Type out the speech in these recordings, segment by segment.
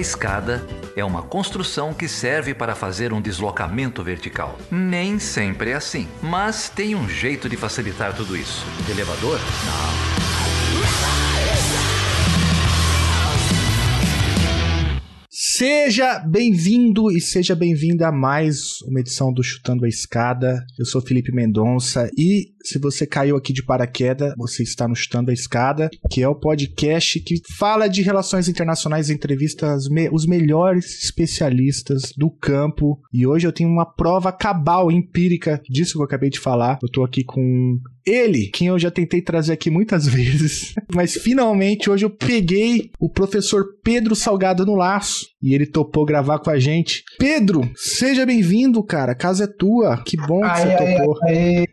A escada é uma construção que serve para fazer um deslocamento vertical. Nem sempre é assim, mas tem um jeito de facilitar tudo isso. Elevador? Não. Seja bem-vindo e seja bem-vinda a mais uma edição do Chutando a Escada. Eu sou Felipe Mendonça e se você caiu aqui de paraquedas, você está no Chutando a Escada, que é o podcast que fala de relações internacionais, entrevista me os melhores especialistas do campo. E hoje eu tenho uma prova cabal, empírica disso que eu acabei de falar. Eu tô aqui com ele, quem eu já tentei trazer aqui muitas vezes, mas finalmente hoje eu peguei o professor Pedro Salgado no laço e ele topou gravar com a gente. Pedro, seja bem-vindo, cara. A casa é tua. Que bom que Aê, você aê, topou. aê.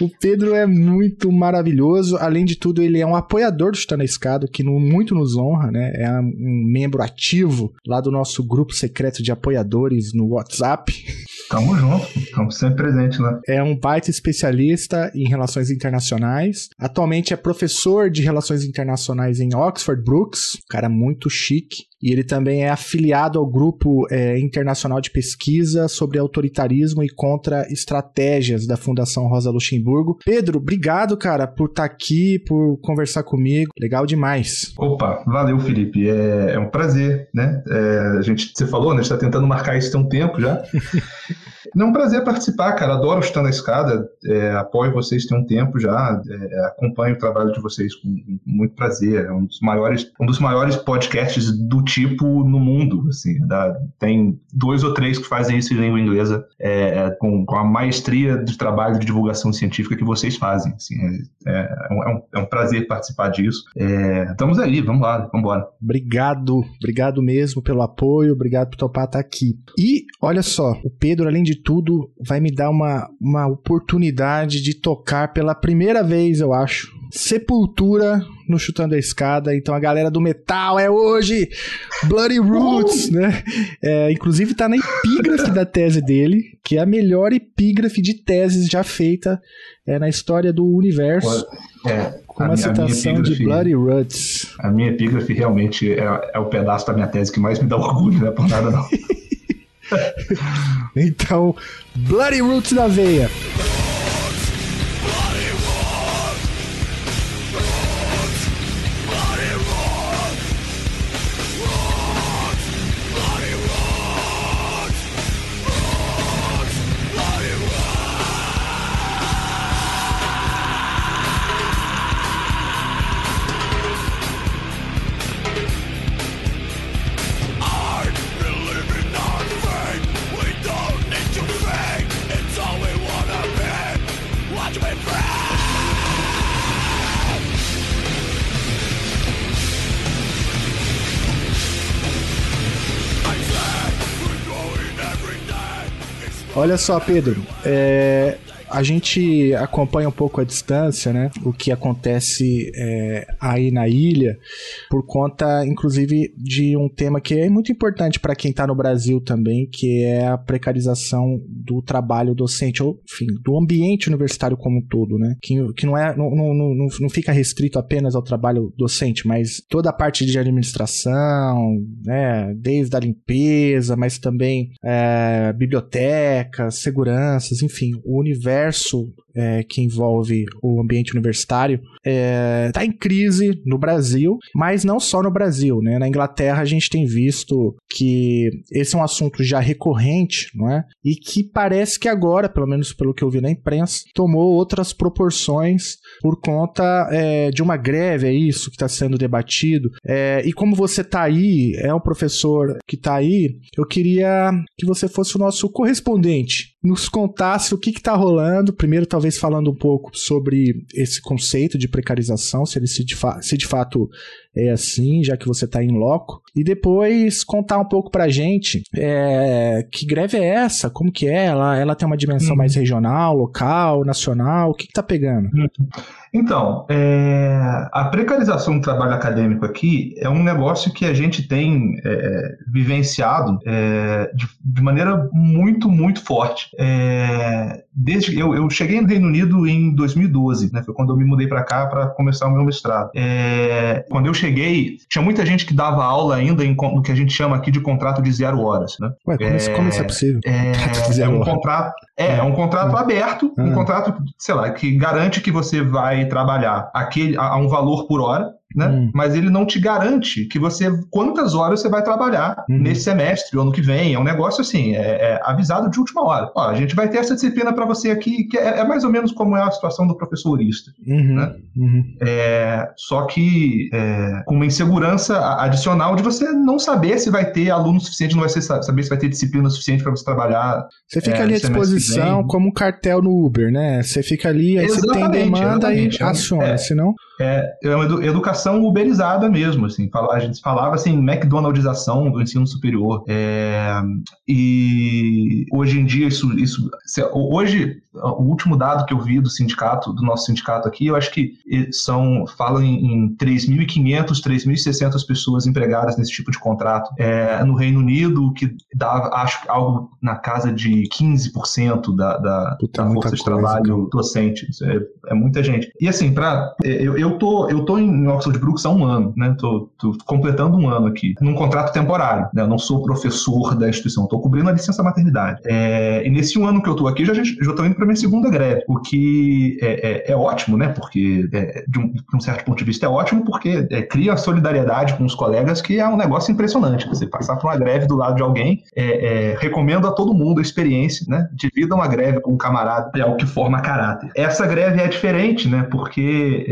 O Pedro é muito maravilhoso. Além de tudo, ele é um apoiador do a Escada, que muito nos honra, né? É um membro ativo lá do nosso grupo secreto de apoiadores no WhatsApp. Tamo junto, estamos sempre presentes lá. É um baita especialista em relações internacionais. Atualmente é professor de relações internacionais em Oxford Brookes, um cara muito chique. E ele também é afiliado ao grupo é, internacional de pesquisa sobre autoritarismo e contra-estratégias da Fundação Rosa Luxemburgo. Pedro, obrigado, cara, por estar aqui, por conversar comigo. Legal demais. Opa, valeu, Felipe. É, é um prazer, né? É, a gente, você falou, né? A gente tá tentando marcar isso tem um tempo já. Não, é um prazer participar, cara. Adoro estar na escada. É, apoio vocês tem um tempo já. É, acompanho o trabalho de vocês com muito prazer. É um dos maiores, um dos maiores podcasts do tipo no mundo. Assim, da- tem dois ou três que fazem isso em língua inglesa é, com, com a maestria de trabalho de divulgação científica que vocês fazem. Assim, é, é, um, é um- é um prazer participar disso. É, estamos aí, vamos lá, vamos embora. Obrigado, obrigado mesmo pelo apoio, obrigado por topar estar aqui. E olha só, o Pedro, além de tudo, vai me dar uma, uma oportunidade de tocar pela primeira vez, eu acho. Sepultura no Chutando a Escada. Então a galera do metal é hoje Bloody Roots, né? É, inclusive tá na epígrafe da tese dele, que é a melhor epígrafe de teses já feita é, na história do universo, É, com uma citação de Bloody Roots. A minha epígrafe realmente é, é o pedaço da minha tese que mais me dá orgulho, não é por nada não. Então, Bloody Roots na veia. Olha só, Pedro, é, a gente acompanha um pouco à distância, né? O que acontece é, aí na ilha, por conta, inclusive, de um tema que é muito importante para quem está no Brasil também, que é a precarização do trabalho docente, ou, enfim, do ambiente universitário como um todo, né? Que, que não, é, não, não, não, não fica restrito apenas ao trabalho docente, mas toda a parte de administração, né? Desde a limpeza, mas também é, bibliotecas, seguranças, enfim, o universo universo é, que envolve o ambiente universitário está em crise no Brasil, mas não só no Brasil, né? Na Inglaterra a gente tem visto que esse é um assunto já recorrente, não é? E que parece que agora, pelo menos pelo que eu vi na imprensa, tomou outras proporções por conta é, de uma greve, é isso que está sendo debatido. É, e como você está aí, é um professor que está aí, eu queria que você fosse o nosso correspondente, nos contasse o que está rolando. Primeiro, talvez falando um pouco sobre esse conceito de precarização, se ele se de, fa se de fato é assim, já que você está em loco. E depois contar um pouco pra gente é, que greve é essa, como que é, ela, ela tem uma dimensão Hum. mais regional, local, nacional, o que, que tá pegando? Então, é, a precarização do trabalho acadêmico aqui é um negócio que a gente tem é, vivenciado é, de, de, maneira muito, muito forte. É, desde eu, eu cheguei no Reino Unido em 2012, né? Foi quando eu me mudei para cá para começar o meu mestrado. É, quando eu cheguei, tinha muita gente que dava aula ainda em, no que a gente chama aqui de contrato de zero horas, né? Ué, como, é, como isso é possível? É, é um contrato, é, é um contrato aberto, um ah. contrato, sei lá, que garante que você vai trabalhar aquele, a, a um valor por hora, né? Hum. Mas ele não te garante que você quantas horas você vai trabalhar uhum. nesse semestre ou ano que vem. É um negócio assim, é, é avisado de última hora. Ó, a gente vai ter essa disciplina para você aqui, que é, é, mais ou menos como é a situação do professorista. Uhum. Né? Uhum. É, só que é, com uma insegurança adicional de você não saber se vai ter aluno suficiente, não vai ser, saber se vai ter disciplina suficiente para você trabalhar. Você fica é, ali à disposição como um cartel no Uber, né? Você fica ali, aí você tem demanda e é aciona, senão. É, é uma educação uberizada mesmo, assim. A gente falava assim, McDonaldização do ensino superior. É, e hoje em dia isso, isso, hoje o último dado que eu vi do sindicato, do nosso sindicato aqui, eu acho que são falam em, em 3.500, 3.600 pessoas empregadas nesse tipo de contrato. É, no Reino Unido, que dá, acho algo na casa de 15% da, da, Puta, da força de trabalho docente. É, é, muita gente. E assim, para eu, eu tô eu tô em Oxford Brooks há um ano, né? Tô, tô completando um ano aqui, num contrato temporário. Né? Eu não sou professor da instituição, estou cobrindo a licença maternidade. É, e nesse um ano que eu estou aqui, já estou indo para minha segunda greve, o que é, é, é ótimo, né? Porque é, de, um, de, um, certo ponto de vista é ótimo, porque é, cria solidariedade com os colegas, que é um negócio impressionante. Você passar por uma greve do lado de alguém, é, recomendo a todo mundo a experiência, né? Divida uma greve com um camarada, é o que forma caráter. Essa greve é diferente, né? Porque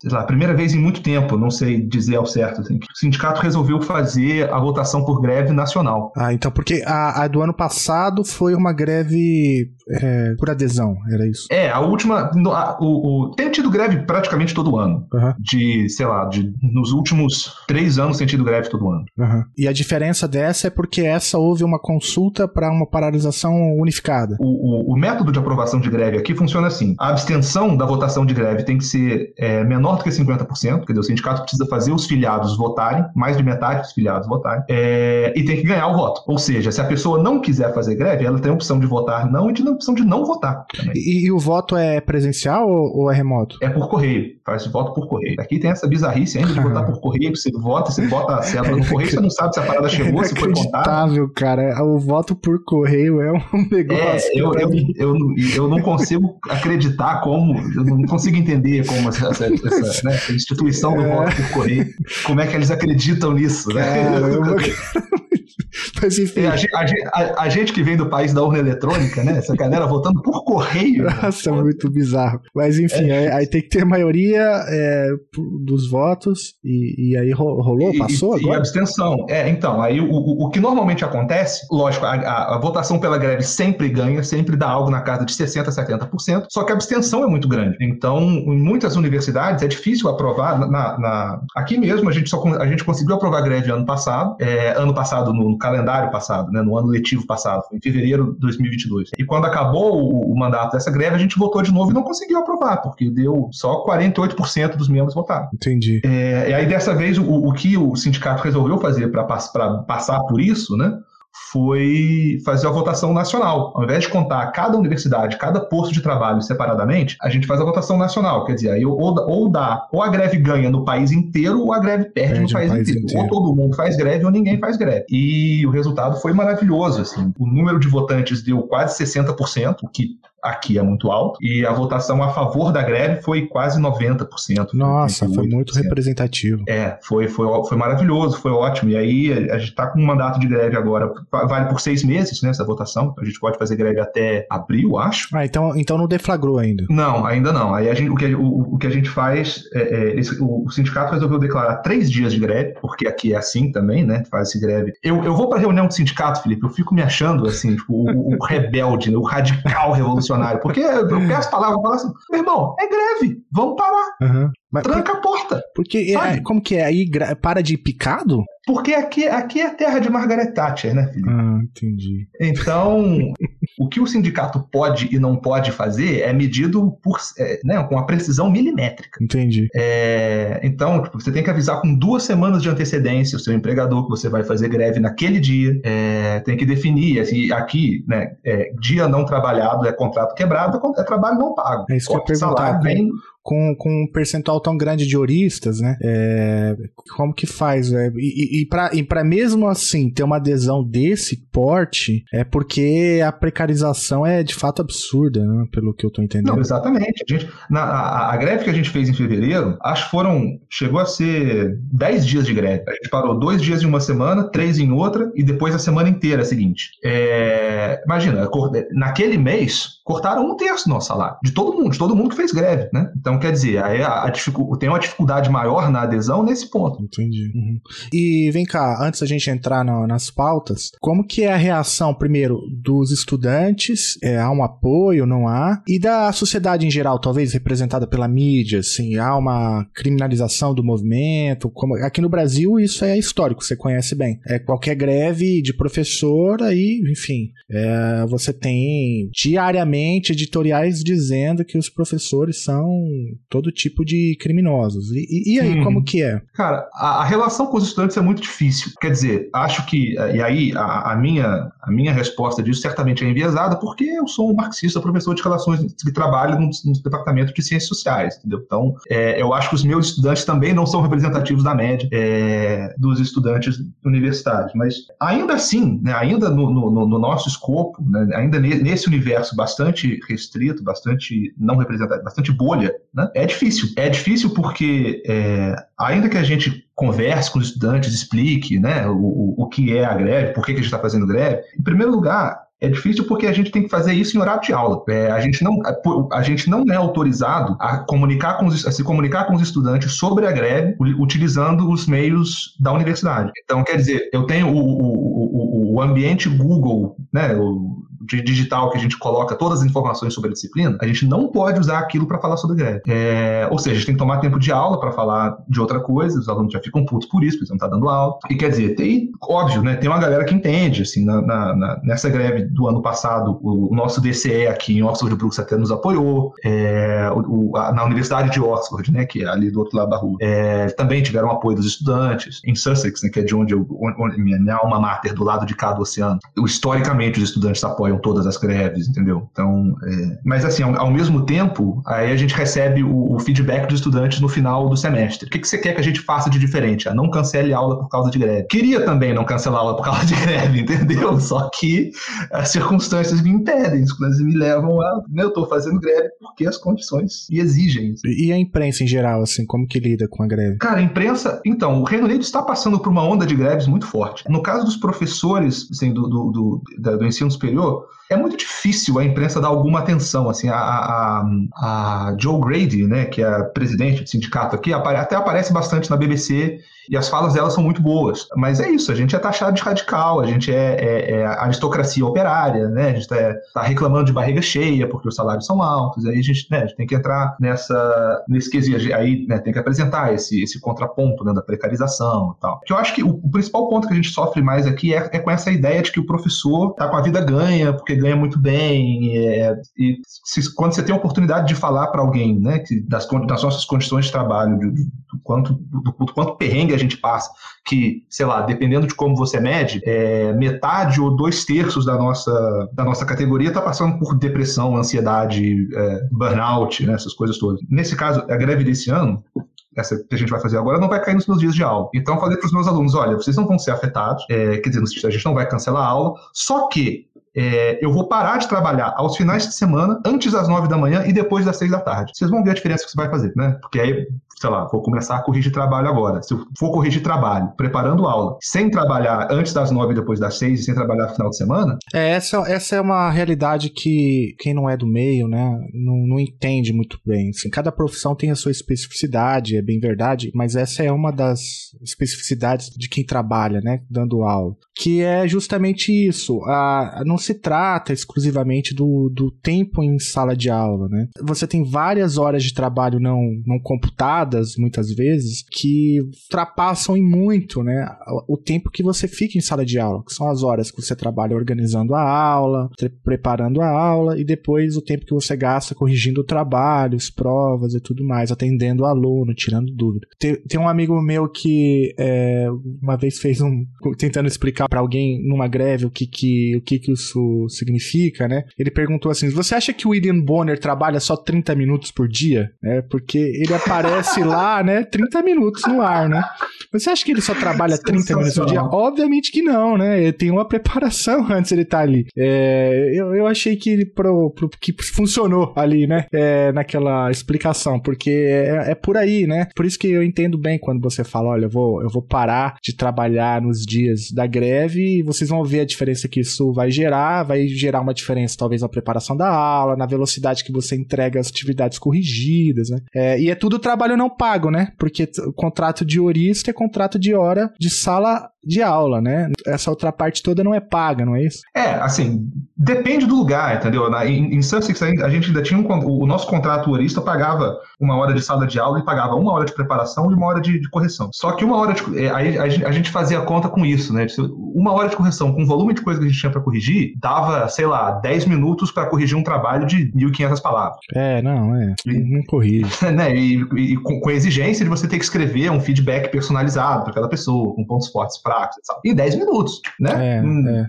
sei lá, primeira vez em muito tempo, não sei dizer ao certo, assim, o sindicato resolveu fazer a votação por greve nacional. Ah, então porque a, a do ano passado foi uma greve é, por adesão, era isso? É, a última. A, o, o, tem tido greve praticamente todo ano. Uhum. De, sei lá, de, nos últimos três anos tem tido greve todo ano. Uhum. E a diferença dessa é porque essa houve uma consulta para uma paralisação unificada. O, o, o, método de aprovação de greve aqui funciona assim: a abstenção da votação de greve tem que ser é, menor do que 50%, quer dizer, o sindicato precisa fazer os filiados votarem, mais de metade dos filiados votarem, é, e tem que ganhar o voto. Ou seja, se a pessoa não quiser fazer greve, ela tem a opção de votar não e de não opção de não votar. E, e, o voto é presencial ou, ou, é remoto? É por correio, faz voto por correio. Aqui tem essa bizarrice ainda de votar por correio, você vota, você bota a célula no correio, você não sabe se a parada chegou, se foi contado. cara, o voto por correio é um negócio. É, eu, eu, eu, eu, não consigo acreditar como, eu não consigo entender como essa, essa, essa né, instituição do é. voto por correio, como é que eles acreditam nisso, né? Caramba. Mas enfim. É, a, a, a, gente que vem do país da urna eletrônica, né? Essa galera votando por correio. Nossa, é muito bizarro. Mas enfim, é. aí, aí, tem que ter maioria é, dos votos e, e aí rolou, passou e, agora? E abstenção. É, então, aí o, o, que normalmente acontece, lógico, a, a, votação pela greve sempre ganha, sempre dá algo na casa de 60%, 70%, só que a abstenção é muito grande. Então, em muitas universidades é difícil aprovar. Na, na... Aqui mesmo, a gente, só, a gente conseguiu aprovar a greve ano passado, é, ano passado no, no calendário passado, né, no ano letivo passado, em fevereiro de 2022. E quando acabou o, o, mandato dessa greve, a gente votou de novo e não conseguiu aprovar, porque deu só 48% dos membros votaram. Entendi. É, e aí, dessa vez, o, o que o sindicato resolveu fazer para passar por isso, né? Foi fazer a votação nacional. Ao invés de contar cada universidade, cada posto de trabalho separadamente, a gente faz a votação nacional. Quer dizer, aí ou, ou dá, ou a greve ganha no país inteiro, ou a greve perde, perde no país, país inteiro. inteiro. Ou todo mundo faz greve, ou ninguém faz greve. E o resultado foi maravilhoso. Assim. O número de votantes deu quase 60%, o que aqui é muito alto, e a votação a favor da greve foi quase 90%. Nossa, foi muito representativo. É, foi, foi, foi maravilhoso, foi ótimo. E aí a gente está com um mandato de greve agora, vale por seis meses, né, essa votação, a gente pode fazer greve até abril, acho. Ah, então, então não deflagrou ainda. Não, ainda não. Aí gente, o, que, o, o que a gente faz, é, é esse, o, sindicato resolveu declarar três dias de greve, porque aqui é assim também, né, faz esse greve. Eu, eu vou para reunião do sindicato, Felipe, eu fico me achando, assim, tipo, o, o rebelde, né, o radical revolucionário porque eu peço palavras, eu falo assim, meu irmão, é greve, vamos parar. Uhum. Tranca por... a porta. Porque, é, como que é? Aí para de picado? Porque aqui, aqui é terra de Margaret Thatcher, né, filho? Ah, entendi. Então, O que o sindicato pode e não pode fazer é medido por, é, né, com a precisão milimétrica. Entendi. É, então, tipo, você tem que avisar com duas semanas de antecedência o seu empregador que você vai fazer greve naquele dia. É, tem que definir, assim, aqui, né, é, dia não trabalhado é contrato quebrado, é trabalho não pago. É isso que eu perguntar. Vem, com, com um percentual tão grande de oristas, né? É, como que faz? É, e, e para mesmo assim ter uma adesão desse porte, é porque a precarização é de fato absurda, né? Pelo que eu tô entendendo. Não, exatamente. A, gente, na, a, a, greve que a gente fez em fevereiro, acho que foram. chegou a ser 10 dias de greve. A gente parou dois dias em uma semana, três em outra, e depois a semana inteira seguinte. É, imagina, naquele mês, cortaram um terço do nosso salário. De todo mundo, de todo mundo que fez greve, né? Então, quer dizer, a, a tem uma dificuldade maior na adesão nesse ponto. Entendi. Uhum. E vem cá, antes da gente entrar no, nas pautas, como que é a reação, primeiro, dos estudantes? É, há um apoio, não há? E da sociedade em geral, talvez representada pela mídia, assim, há uma criminalização do movimento? Como, aqui no Brasil isso é histórico, você conhece bem. É qualquer greve de professor, aí, enfim, é, você tem diariamente editoriais dizendo que os professores são todo tipo de criminosos. E, e aí, hum. como que é? Cara, a, a, relação com os estudantes é muito difícil. Quer dizer, acho que, e aí a, a, minha, a minha resposta disso certamente é enviesada, porque eu sou um marxista, professor de relações de trabalho no, no departamento de ciências sociais, entendeu? Então, é, eu acho que os meus estudantes também não são representativos da média é, dos estudantes universitários. Mas ainda assim, né, ainda no, no, no nosso escopo, né, ainda nesse universo bastante restrito, bastante não representativo, bastante bolha, né? É difícil. É difícil porque, é, ainda que a gente converse com os estudantes, explique né, o, o que é a greve, por que, a gente está fazendo greve, em primeiro lugar, é difícil porque a gente tem que fazer isso em horário de aula. É, a, gente não, a, gente não é autorizado a, comunicar com os, a se comunicar com os estudantes sobre a greve utilizando os meios da universidade. Então, quer dizer, eu tenho o, o, o, o ambiente Google, né, o, de digital que a gente coloca todas as informações sobre a disciplina, a gente não pode usar aquilo para falar sobre greve. É, ou seja, a gente tem que tomar tempo de aula para falar de outra coisa, os alunos já ficam putos por isso, porque não está dando aula. E quer dizer, tem, óbvio, né, tem uma galera que entende, assim, na, na, nessa greve do ano passado, o, o, nosso DCE aqui em Oxford Brooks até nos apoiou, é, o, a, na Universidade de Oxford, né, que é ali do outro lado da rua, é, também tiveram apoio dos estudantes. Em Sussex, né, que é de onde, eu, onde minha alma mater, do lado de cá do oceano, historicamente os estudantes apoiam todas as greves, entendeu? Então, é... mas assim, ao, ao, mesmo tempo, aí a gente recebe o, o, feedback dos estudantes no final do semestre. O que, que você quer que a gente faça de diferente? Ah, não cancele aula por causa de greve. Queria também não cancelar a aula por causa de greve, entendeu? Só que as circunstâncias me impedem, as me levam a. Né, eu estou fazendo greve porque as condições me exigem. E a imprensa em geral, assim, como que lida com a greve? Cara, a imprensa. Então, o Reino Unido está passando por uma onda de greves muito forte. No caso dos professores assim, do, do, do, do ensino superior, é muito difícil a imprensa dar alguma atenção. Assim, a, a, a Joe Grady, né, que é presidente do sindicato aqui, até aparece bastante na BBC e as falas dela são muito boas. Mas é isso, a gente é taxado de radical, a gente é, é, é aristocracia operária, né? A gente está tá reclamando de barriga cheia porque os salários são altos, aí a gente, né, a gente tem que entrar nessa, nesse quesito, aí né, tem que apresentar esse, esse contraponto né, da precarização e tal. Que eu acho que o, o, principal ponto que a gente sofre mais aqui é, é, com essa ideia de que o professor tá com a vida ganha, porque ganha muito bem, é, e se, quando você tem a oportunidade de falar para alguém, né, que das, das nossas condições de trabalho, do, do, quanto, do, do quanto perrengue a gente passa, que, sei lá, dependendo de como você mede, é, metade ou dois terços da nossa, da nossa categoria está passando por depressão, ansiedade, é, burnout, né, essas coisas todas. Nesse caso, a greve desse ano, essa que a gente vai fazer agora, não vai cair nos meus dias de aula. Então, eu falei para os meus alunos: olha, vocês não vão ser afetados, é, quer dizer, a gente não vai cancelar a aula, só que é, eu vou parar de trabalhar aos finais de semana, antes das nove da manhã e depois das seis da tarde. Vocês vão ver a diferença que você vai fazer, né? Porque aí, sei lá, vou começar a corrigir trabalho agora. Se eu for corrigir trabalho, preparando aula, sem trabalhar antes das nove depois das seis, e sem trabalhar no final de semana. É, essa, essa é uma realidade que quem não é do meio, né, não, não entende muito bem. Assim, cada profissão tem a sua especificidade, é bem verdade, mas essa é uma das especificidades de quem trabalha, né, dando aula. Que é justamente isso. A, não se trata exclusivamente do, do tempo em sala de aula, né? Você tem várias horas de trabalho não, não computado muitas vezes, que ultrapassam em muito, né, o tempo que você fica em sala de aula, que são as horas que você trabalha organizando a aula, preparando a aula, e depois o tempo que você gasta corrigindo trabalhos, provas e tudo mais, atendendo o aluno, tirando dúvida. Tem, tem um amigo meu que é, uma vez fez um. tentando explicar para alguém numa greve o que, que, o que, que isso significa, né? Ele perguntou assim: você acha que o William Bonner trabalha só 30 minutos por dia? É, porque ele aparece lá, né? 30 minutos no ar, né? Você acha que ele só trabalha 30 minutos por dia? Obviamente que não, né? Ele tem uma preparação antes ele estar tá ali. É, eu, eu achei que ele pro, pro, que funcionou ali, né? É, naquela explicação, porque é, é, por aí, né? Por isso que eu entendo bem quando você fala, olha, eu vou, eu vou parar de trabalhar nos dias da greve e vocês vão ver a diferença que isso vai gerar, vai gerar uma diferença talvez na preparação da aula, na velocidade que você entrega as atividades corrigidas, né? É, e é tudo trabalho não pago, né? Porque o contrato de orista é contrato de hora de sala de aula, né? Essa outra parte toda não é paga, não é isso? É, assim, depende do lugar, entendeu? Na, em, em Sussex a gente ainda tinha um, o nosso contrato orista pagava uma hora de sala de aula e pagava uma hora de preparação e uma hora de, de correção. Só que uma hora de, é, aí a, gente fazia conta com isso, né? Uma hora de correção com o volume de coisa que a gente tinha para corrigir, dava, sei lá, 10 minutos para corrigir um trabalho de 1.500 palavras. É, não, é. E, não corrige. né? E, e com, com, a exigência de você ter que escrever um feedback personalizado para aquela pessoa, com pontos fortes, fracos, etc. Em 10 minutos, né? É, hum. é.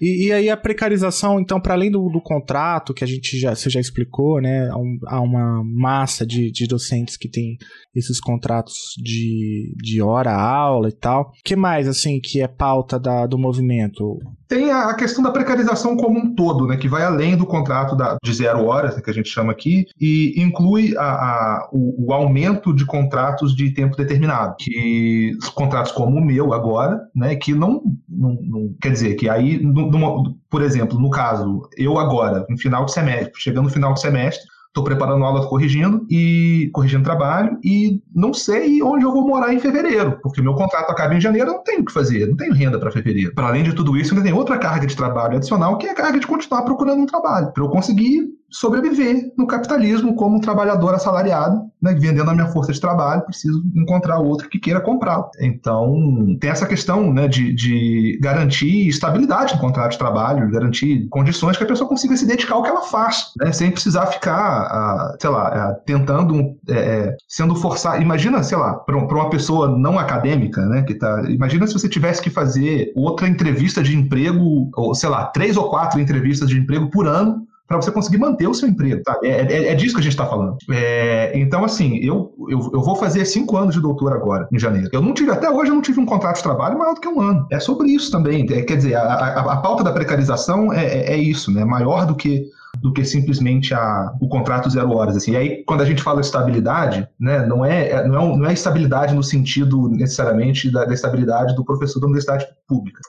E, e, aí a precarização, então, para além do, do, contrato que a gente já, você já explicou, né? Há, um, há uma massa de, de docentes que tem esses contratos de, de hora-aula e tal. O que mais, assim, que é pauta da, do movimento? Tem a questão da precarização como um todo, né, que vai além do contrato da, de zero horas, né, que a gente chama aqui, e inclui a, a, o, o, aumento de contratos de tempo determinado, que contratos como o meu agora, né, que não, não, não quer dizer que aí, no, por exemplo, no caso, eu agora, no final de semestre, chegando no final de semestre, Estou preparando aula corrigindo e corrigindo trabalho e não sei onde eu vou morar em fevereiro, porque meu contrato acaba em janeiro, eu não tenho o que fazer, não tenho renda para fevereiro. Para além de tudo isso, ainda tem outra carga de trabalho adicional, que é a carga de continuar procurando um trabalho, para eu conseguir sobreviver no capitalismo como um trabalhador assalariado, né, vendendo a minha força de trabalho, preciso encontrar outro que queira comprar. Então, tem essa questão né, de, de garantir estabilidade no contrato de trabalho, garantir condições que a pessoa consiga se dedicar ao que ela faz, né, sem precisar ficar, sei lá, tentando, é, é, sendo forçado. Imagina, sei lá, para uma pessoa não acadêmica, né, que tá, imagina se você tivesse que fazer outra entrevista de emprego, ou sei lá, três ou quatro entrevistas de emprego por ano para você conseguir manter o seu emprego, tá? É, é, é disso que a gente está falando. É, então, assim, eu, eu, eu, vou fazer cinco anos de doutor agora, em janeiro. Eu não tive, até hoje, eu não tive um contrato de trabalho maior do que um ano. É sobre isso também. É, quer dizer, a, a, a pauta da precarização é, é, é isso, né? Maior do que do que simplesmente a, o contrato zero horas. Assim. E aí, quando a gente fala de estabilidade, né, não, é, é, não, é, não é estabilidade no sentido necessariamente da, da estabilidade do professor da universidade pública,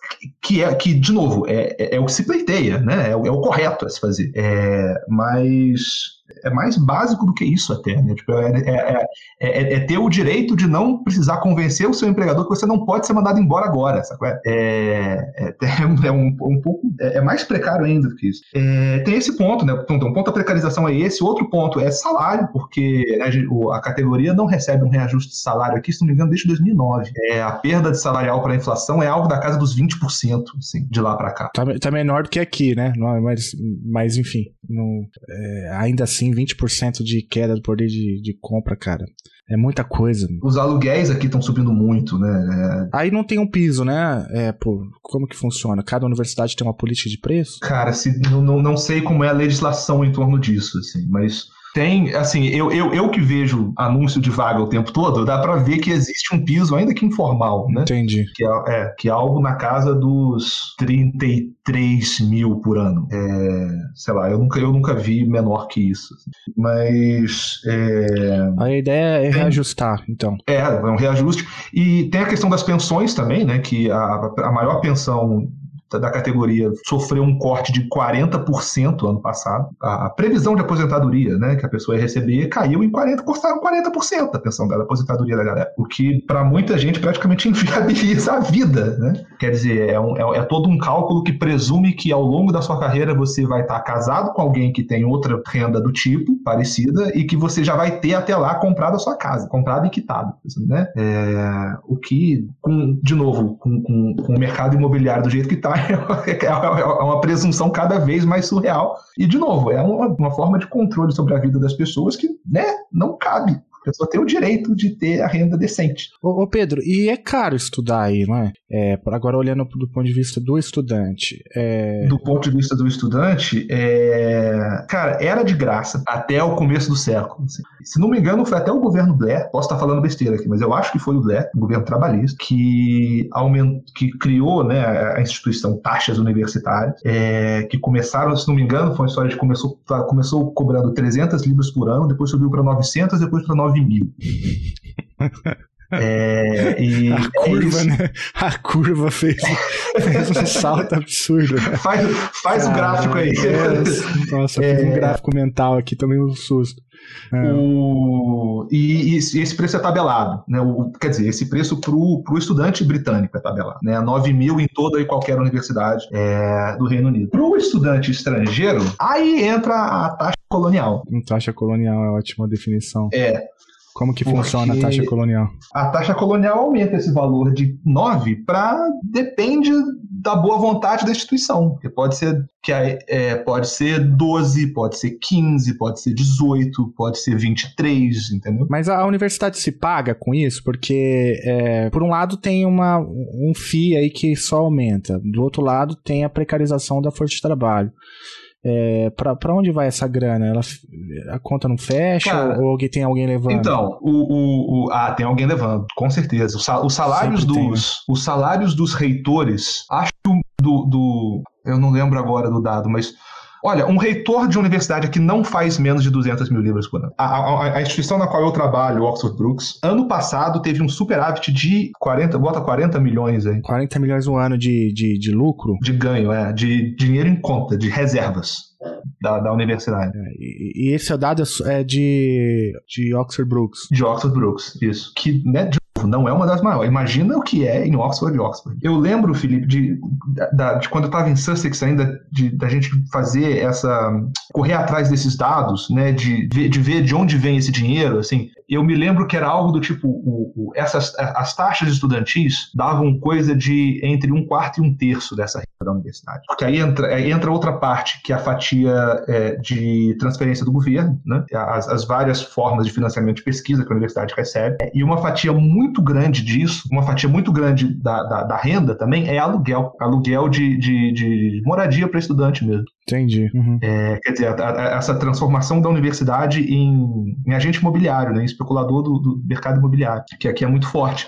que, é, que de novo, é, é, é o que se pleiteia, né, é, é o correto a se fazer. É, mas é mais básico do que isso até, né? Tipo, é, é, é, é, ter o direito de não precisar convencer o seu empregador que você não pode ser mandado embora agora, sabe? É, é, um, um pouco, é, mais precário ainda do que isso. tem esse ponto, né? Então, um ponto da precarização é esse, outro ponto é salário, porque né, a categoria não recebe um reajuste de salário aqui, se não me engano, desde 2009. É, a perda de salarial para a inflação é algo da casa dos 20%, assim, de lá para cá. Tá, tá, menor do que aqui, né? Mas, mas enfim, não, ainda assim assim, 20% de queda do poder de, de compra, cara. É muita coisa. Os aluguéis aqui estão subindo muito, né? É... Aí não tem um piso, né? É, pô, como que funciona? Cada universidade tem uma política de preço? Cara, se, não, não, não sei como é a legislação em torno disso, assim, mas tem, assim, eu, eu, eu que vejo anúncio de vaga o tempo todo, dá para ver que existe um piso, ainda que informal, né? Entendi. Que é, é, que é algo na casa dos 33 mil por ano. É, sei lá, eu nunca, eu nunca vi menor que isso. Assim. Mas. É, a ideia é reajustar, então. É, é um reajuste. E tem a questão das pensões também, né? Que a, a maior pensão da categoria sofreu um corte de 40% ano passado. A, previsão de aposentadoria, né, que a pessoa ia receber, caiu em 40%, cortaram 40% da pensão da aposentadoria da galera. O que, para muita gente, praticamente inviabiliza a vida, né? Quer dizer, é, um, é, é, todo um cálculo que presume que ao longo da sua carreira você vai estar casado com alguém que tem outra renda do tipo, parecida, e que você já vai ter até lá comprado a sua casa, comprado e quitado, né? É, o que, com, de novo, com, com, com o mercado imobiliário do jeito que está, é, uma presunção cada vez mais surreal. E, de novo, é uma, uma forma de controle sobre a vida das pessoas que né, não cabe. A pessoa tem o direito de ter a renda decente. Ô, ô Pedro, e é caro estudar aí, não é? é agora olhando do ponto de vista do estudante. É... Do ponto de vista do estudante, é... cara, era de graça até o começo do século. Assim. Se não me engano, foi até o governo Blair, posso estar falando besteira aqui, mas eu acho que foi o Blair, o governo trabalhista, que, aument... que criou né, a instituição taxas universitárias, é... que começaram, se não me engano, foi uma história de começou, começou cobrando 300 libras por ano, depois subiu para 900, depois para 9 mil. É, e a é curva, né? A curva fez, fez um salto absurdo. Né? Faz, faz o gráfico aí. É, nossa, é, fiz um gráfico mental aqui, também um susto. É. O, e, e, esse preço é tabelado, né? O, quer dizer, esse preço para o estudante britânico é tabelado, né? 9 mil em toda e qualquer universidade é, do Reino Unido. Para o estudante estrangeiro, aí entra a taxa colonial. Taxa colonial é ótima definição. É, como que funciona a taxa colonial? A taxa colonial aumenta esse valor de 9 para depende da boa vontade da instituição. Que pode ser que é, pode ser 12, pode ser 15, pode ser 18, pode ser 23, entendeu? Mas a universidade se paga com isso? Porque, é, por um lado, tem uma, um FII aí que só aumenta, do outro lado, tem a precarização da força de trabalho. É, para onde vai essa grana? Ela, a conta não fecha Cara, ou, ou tem alguém levando? Então, o, o, o, ah, tem alguém levando, com certeza. Os salários dos, tem, os salários dos reitores, acho do, do, eu não lembro agora do dado, mas Olha, um reitor de universidade que não faz menos de 200 mil libras por ano. A, a, a, instituição na qual eu trabalho, Oxford Brooks, ano passado teve um superávit de 40, bota 40 milhões aí. 40 milhões no ano de, de, de lucro? De ganho, é. De dinheiro em conta, de reservas. Da, da, universidade. É, e, e, esse é dado é de, de Oxford Brooks. De Oxford Brooks, isso. Que, né, de não é uma das maiores. Imagina o que é em Oxford Oxford. Eu lembro, Felipe, de, de, de quando eu estava em Sussex ainda, de, da gente fazer essa. correr atrás desses dados, né? De, de ver de onde vem esse dinheiro, assim eu me lembro que era algo do tipo, o, o, essas, as taxas estudantis davam coisa de entre um quarto e um terço dessa renda da universidade. Porque aí entra, aí entra outra parte, que é a fatia é, de transferência do governo, né? as, as, várias formas de financiamento de pesquisa que a universidade recebe, e uma fatia muito grande disso, uma fatia muito grande da, da, da renda também, é aluguel, aluguel de, de, de moradia para estudante mesmo. Entendi. Uhum. É, quer dizer, a, a, essa transformação da universidade em, em agente imobiliário, né, em especulador do, do mercado imobiliário, que aqui é muito forte.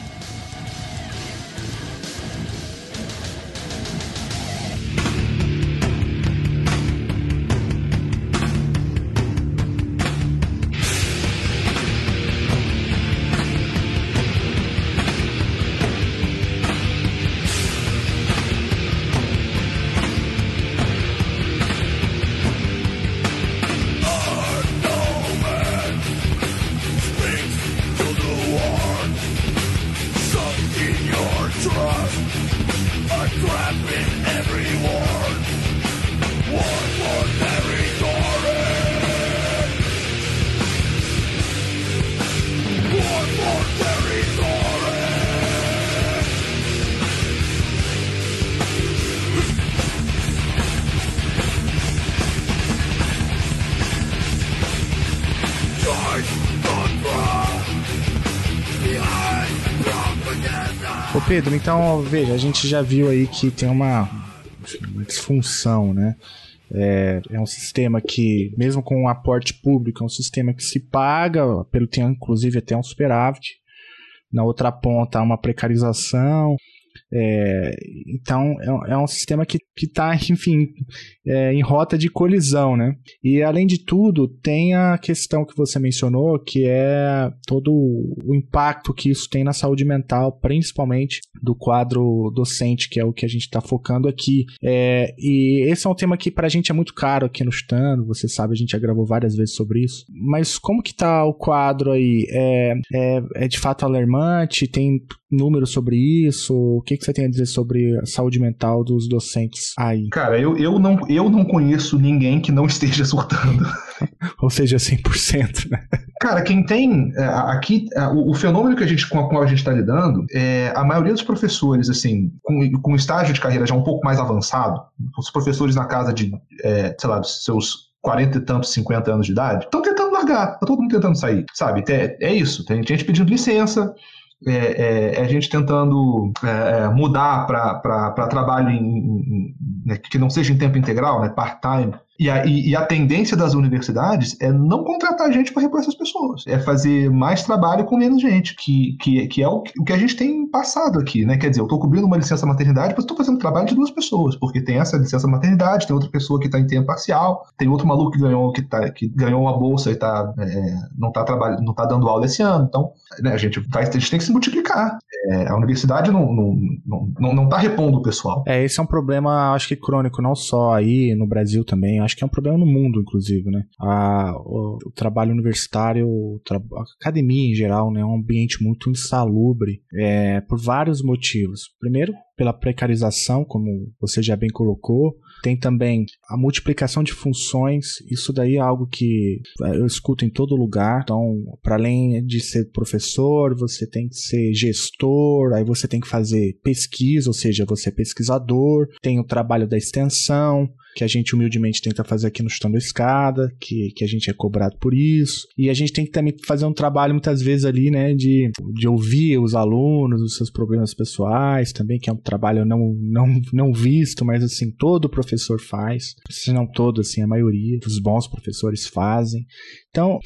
Pedro, então, veja, a gente já viu aí que tem uma, disfunção, né? É, é, um sistema que, mesmo com um aporte público, é um sistema que se paga, pelo tem inclusive até um superávit. Na outra ponta há uma precarização. É, então, é, é, um sistema que está, enfim, é, em rota de colisão, né? E, além de tudo, tem a questão que você mencionou, que é todo o impacto que isso tem na saúde mental, principalmente do quadro docente, que é o que a gente está focando aqui. É, e esse é um tema que, para a gente, é muito caro aqui no Stano, você sabe, a gente já gravou várias vezes sobre isso. Mas como que está o quadro aí? É, é, é de fato alarmante? Tem números sobre isso? O que, que você tem a dizer sobre a saúde mental dos docentes aí? Cara, eu, eu, não, eu não conheço ninguém que não esteja surtando. Ou seja, 100%, né? Cara, quem tem é, aqui, é, o, o fenômeno que a gente, com o qual a gente está lidando, é a maioria dos professores, assim, com, com estágio de carreira já um pouco mais avançado, os professores na casa de, é, sei lá, seus 40 e tantos, 50 anos de idade, estão tentando largar, tá todo mundo tentando sair, sabe? É, é isso, tem gente pedindo licença, é, é, é, a gente tentando é, é mudar para trabalho em, em, né, que não seja em tempo integral, né, part-time, e a, e, a, tendência das universidades é não contratar gente para repor essas pessoas. É fazer mais trabalho com menos gente, que, que, que é o, o que a gente tem passado aqui, né? Quer dizer, eu estou cobrindo uma licença maternidade, mas estou fazendo trabalho de duas pessoas, porque tem essa licença maternidade, tem outra pessoa que está em tempo parcial, tem outro maluco que ganhou, que tá, que ganhou uma bolsa e tá, é, não está trabalhando, não tá dando aula esse ano. Então, né, a, gente vai, a gente tem que se multiplicar. É, a universidade não está não, não, não, tá repondo o pessoal. É, esse é um problema, acho que crônico, não só aí no Brasil também, acho que é um problema no mundo, inclusive, né? A, o, o trabalho universitário, a academia em geral, né, é um ambiente muito insalubre é, por vários motivos. Primeiro, pela precarização, como você já bem colocou. Tem também a multiplicação de funções. Isso daí é algo que eu escuto em todo lugar. Então, para além de ser professor, você tem que ser gestor, aí você tem que fazer pesquisa, ou seja, você é pesquisador, tem o trabalho da extensão, que a gente humildemente tenta fazer aqui no Chutando Escada, que, que a gente é cobrado por isso. E a gente tem que também fazer um trabalho, muitas vezes, ali, né, de, de ouvir os alunos, os seus problemas pessoais também, que é um trabalho não, não, não visto, mas, assim, todo professor faz. Se não todo, assim, a maioria dos bons professores fazem. Então,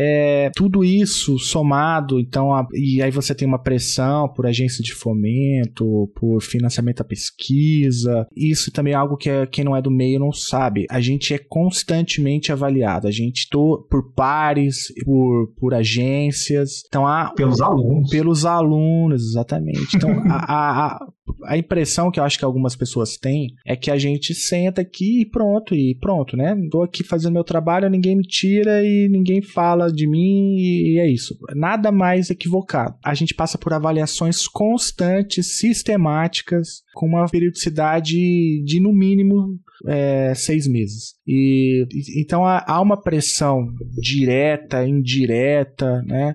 é, tudo isso somado, então, a, e aí você tem uma pressão por agência de fomento, por financiamento à pesquisa. Isso também é algo que é, quem não é do meio não sabe. A gente é constantemente avaliado. A gente tô por pares, por, por agências. Então, há, pelos alunos. Pelos alunos, exatamente. Então, a, a, a impressão que eu acho que algumas pessoas têm é que a gente senta aqui e pronto, e pronto, né? Tô aqui fazendo meu trabalho, ninguém me tira e ninguém fala de mim e é isso. Nada mais equivocado. A gente passa por avaliações constantes, sistemáticas, com uma periodicidade de no mínimo é, seis meses. E então há, uma pressão direta, indireta, né?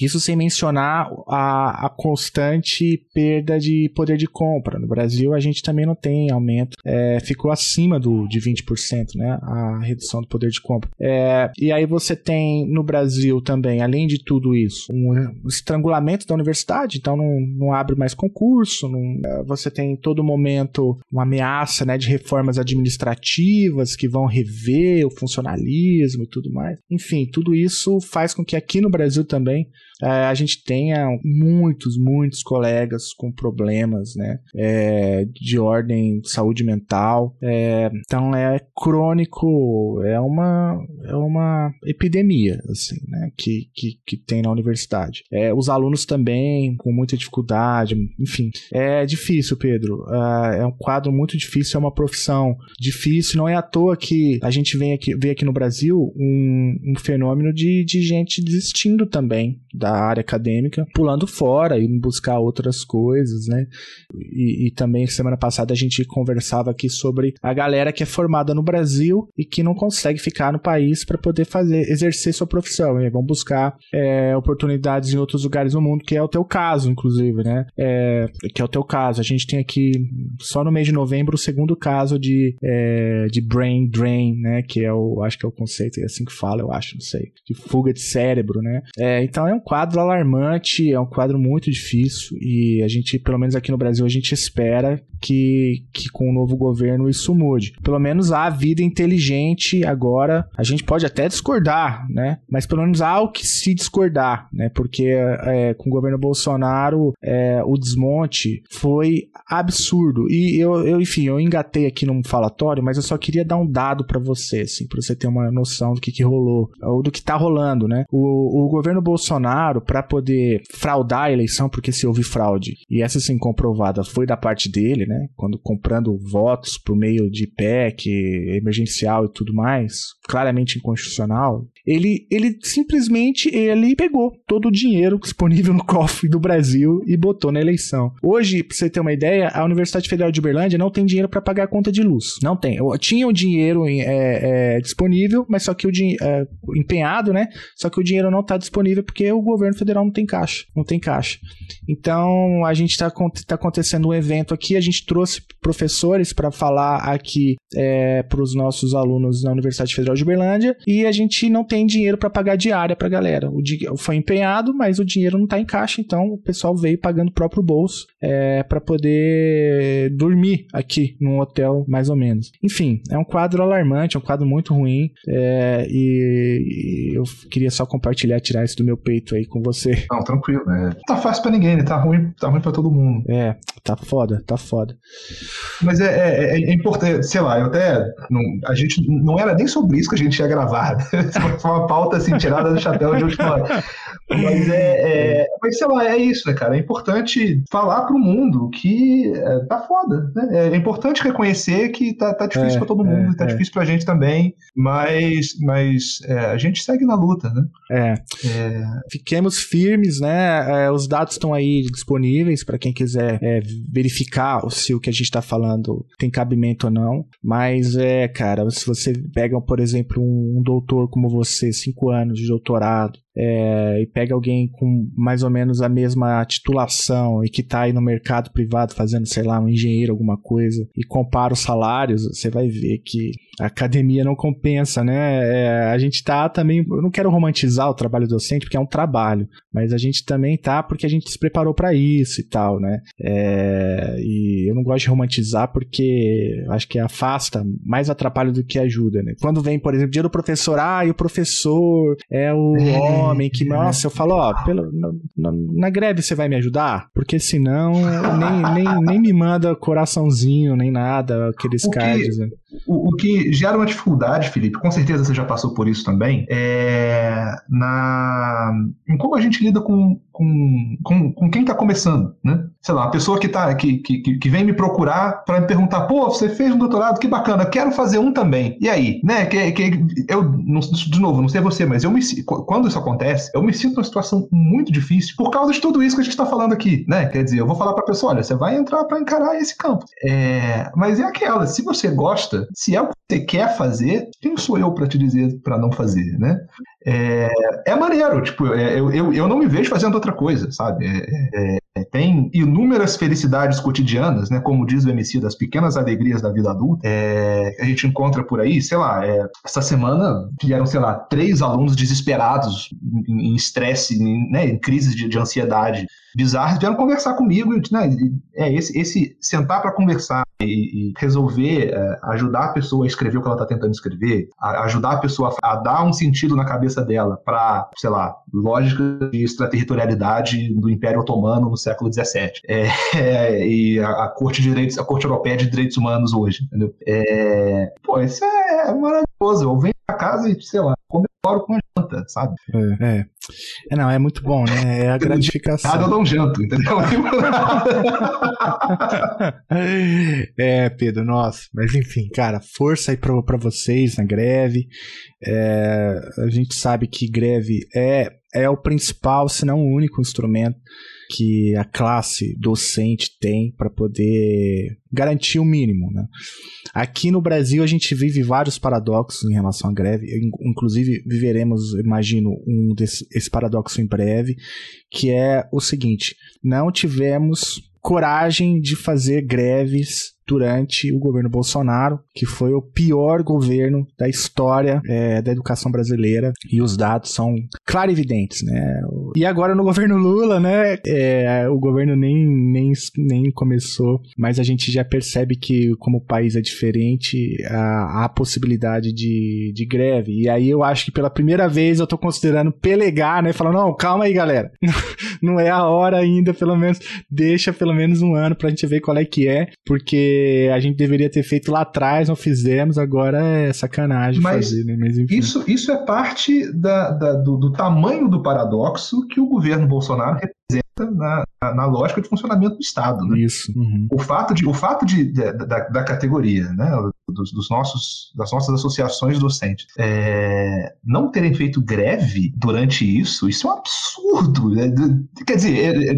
Isso sem mencionar a, a constante perda de poder de compra. No Brasil a gente também não tem aumento, é, ficou acima do de 20%, né? A redução do poder de compra. É, e aí você tem no Brasil também, além de tudo isso, um estrangulamento da universidade, então não, não abre mais concurso, não, você tem todo momento uma ameaça né, de reformas administrativas que vão rever o funcionalismo e tudo mais. Enfim, tudo isso faz com que aqui no Brasil também é, a gente tenha muitos, muitos colegas com problemas né, é, de ordem de saúde mental. É, então é crônico, é uma, é uma epidemia assim, né, que, que, que tem na universidade. É, os alunos também com muita dificuldade, enfim. É difícil, Pedro. É, é um quadro muito difícil, é uma profissão difícil. Não é à toa que a gente vem aqui, vê aqui no Brasil um, um fenômeno de, de gente desistindo também da área acadêmica, pulando fora e buscar outras coisas, né? E, e, também semana passada a gente conversava aqui sobre a galera que é formada no Brasil e que não consegue ficar no país para poder fazer, exercer sua profissão, né? Vão buscar é, oportunidades em outros lugares do mundo, que é o teu caso, inclusive, né? É, que é o teu caso. A gente tem aqui só no mês de novembro o segundo caso de, é, de brain drain, né? Que é o, acho que é o conceito, é assim que fala, eu acho, não sei, de fuga de cérebro, né? É, então é um quadro quadro alarmante, é um quadro muito difícil e a gente, pelo menos aqui no Brasil, a gente espera que, que com o novo governo isso mude. Pelo menos há vida inteligente agora. A gente pode até discordar, né? Mas pelo menos há o que se discordar, né? Porque é, com o governo Bolsonaro é, o desmonte foi absurdo. E eu, eu, enfim, eu engatei aqui num falatório, mas eu só queria dar um dado para você, assim, para você ter uma noção do que, que rolou, ou do que tá rolando, né? O, o governo Bolsonaro, para poder fraudar a eleição, porque se houve fraude, e essa sim comprovada foi da parte dele, né? Quando comprando votos por meio de PEC, emergencial e tudo mais, claramente inconstitucional, ele, ele simplesmente ele pegou todo o dinheiro disponível no cofre do Brasil e botou na eleição. Hoje, pra você ter uma ideia, a Universidade Federal de Uberlândia não tem dinheiro para pagar a conta de luz. Não tem. Tinha o dinheiro é, é, disponível, mas só que o dinheiro é, empenhado, né? Só que o dinheiro não está disponível porque o governo federal não tem caixa. Não tem caixa. Então, a gente está tá acontecendo um evento aqui, a gente trouxe professores para falar aqui é, para os nossos alunos na Universidade Federal de Uberlândia e a gente não tem dinheiro para pagar diária para a galera. O foi empenhado, mas o dinheiro não está em caixa, então o pessoal veio pagando o próprio bolso é, para poder dormir aqui num hotel, mais ou menos. Enfim, é um quadro alarmante, é um quadro muito ruim é, e, e, eu queria só compartilhar, tirar isso do meu peito aí com você. Não, tranquilo. É. Tá fácil para ninguém, né? tá ruim, tá ruim para todo mundo. É, tá foda, tá foda. Mas é, é, é, é importante, sei lá, eu até. Não, a gente não era nem sobre isso que a gente ia gravar. Foi uma pauta assim, tirada do chapéu de última hora. Mas é, é, Mas sei lá, é isso, né, cara? É importante falar pro mundo que é, tá foda. Né? É importante reconhecer que tá, tá difícil é, pra todo mundo, é, tá é. difícil pra gente também, mas, mas é, a gente segue na luta, né? É. é. Fiquemos firmes, né? os dados estão aí disponíveis para quem quiser verificar se o que a gente tá falando tem cabimento ou não. Mas é, cara, se você pega, por exemplo, um, um doutor como você, cinco anos de doutorado, é, e pega alguém com mais ou menos a mesma titulação e que está aí no mercado privado fazendo, sei lá, um engenheiro, alguma coisa, e compara os salários, você vai ver que a academia não compensa, né? É, a gente tá também. Eu não quero romantizar o trabalho docente, porque é um trabalho, mas a gente também tá porque a gente se preparou para isso e tal, né? É, e eu não gosto de romantizar porque acho que afasta, mais atrapalha do que ajuda, né? Quando vem, por exemplo, dia do professor, ah, e o professor é o homem que, nossa, eu falo, ó, pelo, na, na greve você vai me ajudar? Porque senão nem, nem, nem me manda coraçãozinho, nem nada, aqueles cards, né? O, o, que gera uma dificuldade, Felipe, com certeza você já passou por isso também, é na, em como a gente lida com, com, com, com quem está começando, né? Sei lá, a pessoa que, tá, que, que, que vem me procurar para me perguntar, pô, você fez um doutorado, que bacana, quero fazer um também. E aí? Né? Que, que, eu, de novo, não sei você, mas eu me, quando isso acontece, eu me sinto numa situação muito difícil por causa de tudo isso que a gente está falando aqui, né? Quer dizer, eu vou falar para a pessoa, olha, você vai entrar para encarar esse campo. É, mas é aquela, se você gosta, se é o que você quer fazer, quem sou eu para te dizer para não fazer, né? É, é maneiro, tipo, é, eu, eu, eu não me vejo fazendo outra coisa, sabe? É, é, é, tem inúmeras felicidades cotidianas, né? Como diz o MC, das pequenas alegrias da vida adulta. É, a gente encontra por aí, sei lá, é, essa semana vieram, sei lá, três alunos desesperados, em estresse, em, né, em crises de, de ansiedade bizarras, vieram conversar comigo. Né, é esse, esse sentar para conversar e, e resolver, é, ajudar a pessoa a escrever o que ela está tentando escrever, a, ajudar a pessoa a, a dar um sentido na cabeça dela para, sei lá, lógica de extraterritorialidade do Império Otomano no século XVII. É, é, e a, a, Corte de Direitos, a Corte Europeia de Direitos Humanos hoje. Entendeu? É, pô, isso é maravilhoso. Eu venho pra casa e, sei lá, comemoro com a janta, sabe? É, é. é não, é muito bom, né? É a gratificação. Nada eu não janto, entendeu? é, Pedro, nossa. Mas enfim, cara, força aí pra, pra vocês na greve. É, a gente sabe que greve é, é o principal, se não o único instrumento que a classe docente tem para poder garantir o mínimo. Né? Aqui no Brasil a gente vive vários paradoxos em relação à greve, inclusive viveremos, imagino, um desse, esse paradoxo em breve, que é o seguinte: não tivemos coragem de fazer greves durante o governo Bolsonaro, que foi o pior governo da história é, da educação brasileira, e os dados são clarividentes, né? E agora no governo Lula, né? É, o governo nem, nem, nem começou, mas a gente já percebe que, como o país é diferente, há, há possibilidade de, de greve. E aí eu acho que pela primeira vez eu tô considerando pelegar, né? Falando, não, calma aí, galera. não é a hora ainda, pelo menos, deixa pelo menos um ano pra gente ver qual é que é, porque a gente deveria ter feito lá atrás, não fizemos, agora é sacanagem Mas fazer, né? Mas enfim. Isso, isso é parte da, da do, do tamanho do paradoxo que o governo Bolsonaro representa na, na, lógica de funcionamento do Estado. Né? Isso. Uhum. O fato, de, o fato de, de da, da, categoria, né? Dos, dos, nossos, das nossas associações docentes, é, não terem feito greve durante isso, isso é um absurdo. Né? Quer dizer, é, é,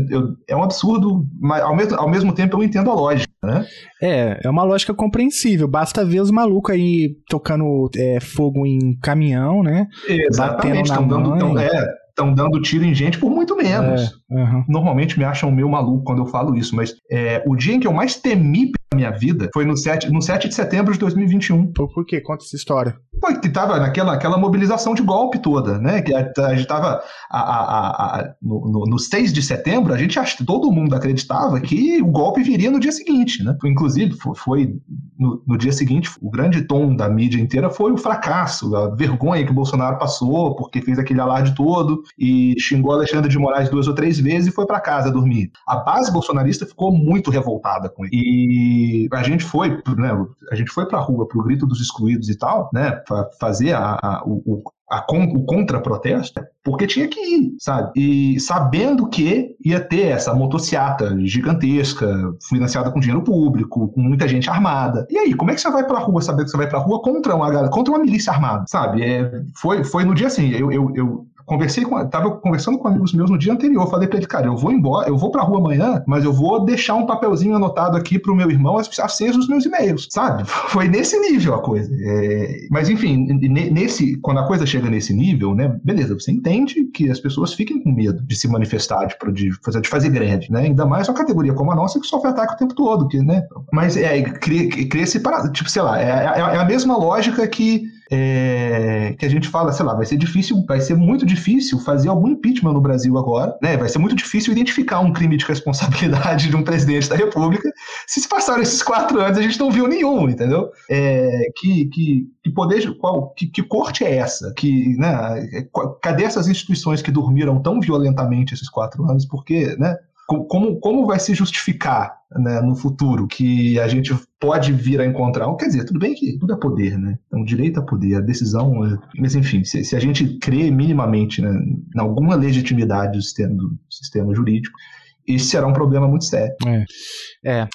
é, um absurdo, mas ao mesmo, ao mesmo tempo eu entendo a lógica. Né? É, é uma lógica compreensível. Basta ver os malucos aí tocando é, fogo em caminhão, né? Exatamente, estão dando. Tão, é, estão dando tiro em gente por muito menos. É, uhum. Normalmente me acham meio maluco quando eu falo isso, mas é, o dia em que eu mais temi pela minha vida foi no 7, no 7 de setembro de 2021. Por quê? Conta essa história. Foi que tava naquela aquela mobilização de golpe toda, né? Que a, a gente tava a, a, a, no, no, no 6 de setembro, a gente todo mundo acreditava que o golpe viria no dia seguinte, né? Inclusive, foi no, no dia seguinte, o grande tom da mídia inteira foi o fracasso, a vergonha que o Bolsonaro passou, porque fez aquele alarde todo e xingou Alexandre de Moraes duas ou três vezes e foi para casa dormir. A base bolsonarista ficou muito revoltada com ele. E a gente foi, né, a gente foi pra rua pro grito dos excluídos e tal, né, fazer a, a o, a, o contra-protesto, porque tinha que ir, sabe? E sabendo que ia ter essa motociata gigantesca, financiada com dinheiro público, com muita gente armada. E aí, como é que você vai pra rua sabendo que você vai pra rua contra uma, contra uma milícia armada, sabe? É, foi, foi no dia assim, eu, eu, eu conversei com, tava conversando com amigos meus no dia anterior, falei para ele, cara, eu vou embora, eu vou pra rua amanhã, mas eu vou deixar um papelzinho anotado aqui pro meu irmão as, dos meus e-mails, sabe? Foi nesse nível a coisa. É, mas enfim, nesse, quando a coisa chega nesse nível, né, beleza, você entende que as pessoas fiquem com medo de se manifestar, de, de, fazer, de fazer greve, né? Ainda mais uma categoria como a nossa que sofre ataque o tempo todo, que, né? Mas é, cria, cria esse parado, tipo, sei lá, é, é, é a mesma lógica que é, que a gente fala, sei lá, vai ser difícil, vai ser muito difícil fazer algum impeachment no Brasil agora, né? Vai ser muito difícil identificar um crime de responsabilidade de um presidente da República. Se se passaram esses quatro anos, a gente não viu nenhum, entendeu? É, que, que, que poder, qual, que, que corte é essa? Que, né? Cadê essas instituições que dormiram tão violentamente esses quatro anos? Porque, né? Como, como vai se justificar né, no futuro que a gente pode vir a encontrar? Quer dizer, tudo bem que tudo é poder, né? Então, direito a poder, a decisão. É... Mas, enfim, se, se, a gente crê minimamente né, em alguma legitimidade do sistema, do sistema jurídico, esse será um problema muito sério. É. é.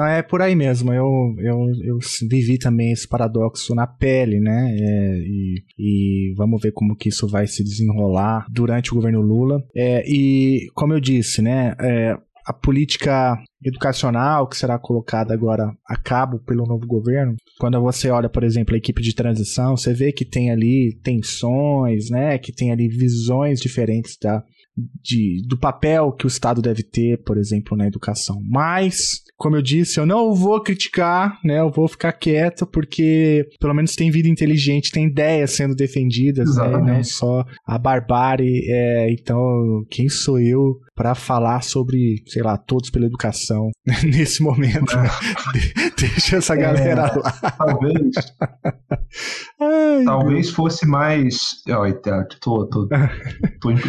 Não, é por aí mesmo. Eu, eu, eu vivi também esse paradoxo na pele, né? É, e, e, vamos ver como que isso vai se desenrolar durante o governo Lula. É, e como eu disse, né? É, a política educacional que será colocada agora a cabo pelo novo governo, quando você olha, por exemplo, a equipe de transição, você vê que tem ali tensões, né, que tem ali visões diferentes da, de, do papel que o Estado deve ter, por exemplo, na educação. Mas como eu disse, eu não vou criticar, né? Eu vou ficar quieto, porque pelo menos tem vida inteligente, tem ideias sendo defendidas, né? Não só a barbárie. É, então, quem sou eu para falar sobre, sei lá, todos pela educação nesse momento? É. Deixa essa galera é, lá. Talvez. Ai, talvez Deus. fosse mais. Oh, tô, tô, tô,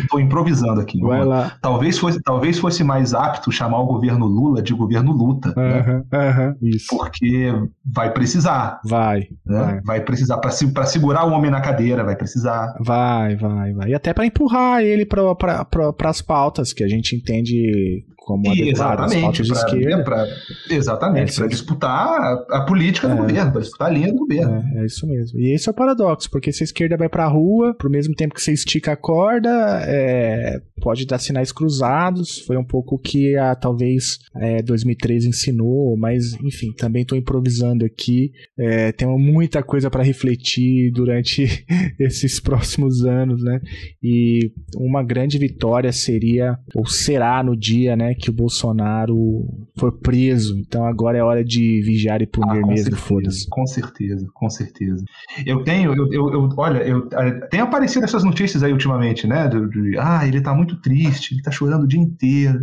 tô, improvisando aqui. Vai lá. Talvez fosse, talvez fosse mais apto chamar o governo Lula de governo Luta né? isso. Porque vai precisar. Vai. Né? Vai. vai precisar. Para segurar o homem na cadeira, vai precisar. Vai, vai, vai. E até para empurrar ele para pra, as pautas que a gente entende como exatamente, pra, esquerda. Pra, exatamente, é, para disputar a, a política é, do governo, para disputar a linha do governo. É, é, isso mesmo. E esse é o paradoxo, porque se a esquerda vai para a rua, pro mesmo tempo que você estica a corda, é, pode dar sinais cruzados. Foi um pouco o que a talvez 2013 é, ensinou, mas enfim, também estou improvisando aqui. É, tenho muita coisa para refletir durante esses próximos anos, né? E uma grande vitória seria, ou será no dia, né? Né, que o Bolsonaro foi preso. Então agora é hora de vigiar e punir ah, mesmo, foda-se. Com certeza, com certeza. Eu tenho, eu, eu, eu olha, eu, tem aparecido essas notícias aí ultimamente, né? De, de, ah, ele tá muito triste, ele tá chorando o dia inteiro.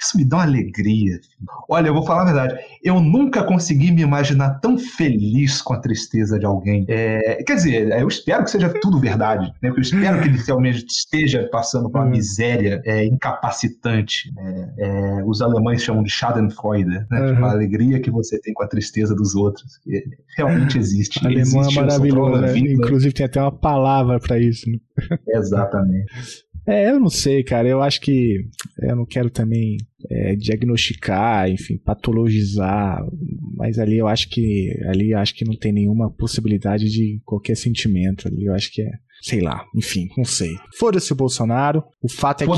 Isso me dá uma alegria. Olha, eu vou falar a verdade. Eu nunca consegui me imaginar tão feliz com a tristeza de alguém. É, quer dizer, eu espero que seja tudo verdade, né? Eu espero que ele realmente esteja passando por uma hum. miséria é, incapacitante. Né? É, os alemães chamam de Schadenfreude, né? Uhum. Tipo, a alegria que você tem com a tristeza dos outros. Realmente existe. Alemão é existe, é maravilhoso, né? Inclusive tem até uma palavra para isso. Né? Exatamente. É, eu não sei, cara. Eu acho que eu não quero também é, diagnosticar, enfim, patologizar, mas ali eu acho que ali eu acho que não tem nenhuma possibilidade de qualquer sentimento ali. Eu acho que é sei lá, enfim, não sei. Foda-se o Bolsonaro. O fato é que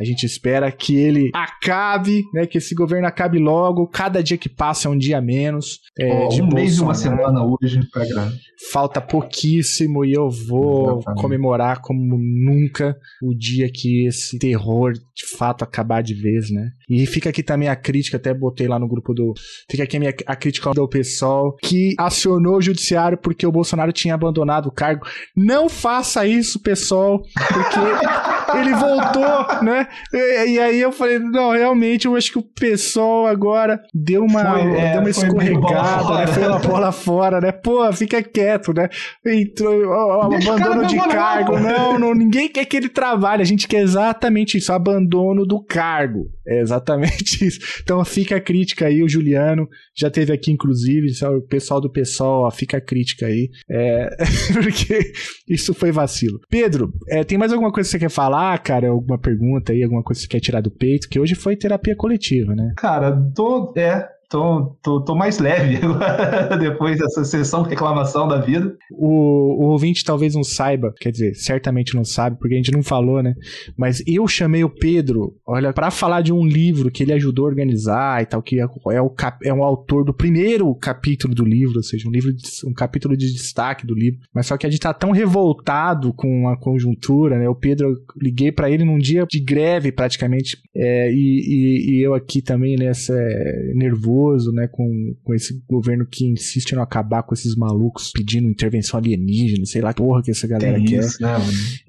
a gente espera que ele acabe, né? Que esse governo acabe logo. Cada dia que passa é um dia menos. É, oh, de um Bolsonaro. mês e uma semana hoje pra grande. Falta pouquíssimo e eu vou Exatamente. comemorar como nunca o dia que esse terror de fato acabar de vez, né? E fica aqui também a crítica, até botei lá no grupo do. Fica aqui a, minha, a crítica do pessoal que acionou o judiciário porque o Bolsonaro tinha abandonado o cargo. Não faça isso, pessoal, porque ele voltou, né? E, e, aí eu falei, não, realmente, eu acho que o pessoal agora deu uma, foi, é, deu uma escorregada, né? Foi uma bola fora, né? Pô, fica quieto, né? Entrou, ó, abandono de cargo. Não, não, ninguém quer que ele trabalhe. A gente quer exatamente isso, abandono do cargo. É exatamente isso. Então fica a crítica aí, o Juliano já teve aqui, inclusive, o pessoal do pessoal, fica a crítica aí. É, porque isso foi vacilo. Pedro, é, tem mais alguma coisa que você quer falar, cara? Alguma pergunta aí, alguma coisa que você quer tirar do peito? Que hoje foi terapia coletiva, né? Cara, tô. É, tô, tô, tô mais leve agora, depois dessa sessão reclamação da vida. O, o ouvinte talvez não saiba, quer dizer, certamente não sabe, porque a gente não falou, né? Mas eu chamei o Pedro, olha, para falar de um livro que ele ajudou a organizar e tal, que é, é, o, é um autor do primeiro capítulo do livro, ou seja, um livro, um capítulo de destaque do livro. Mas só que a gente tá tão revoltado com a conjuntura, né? O Pedro, eu liguei para ele num dia de greve praticamente, é, e, e, e, eu aqui também, nessa né, nervoso né, com, com esse governo que insiste em acabar com esses malucos pedindo intervenção alienígena, sei lá, porra que essa galera Tem quer. Isso, né,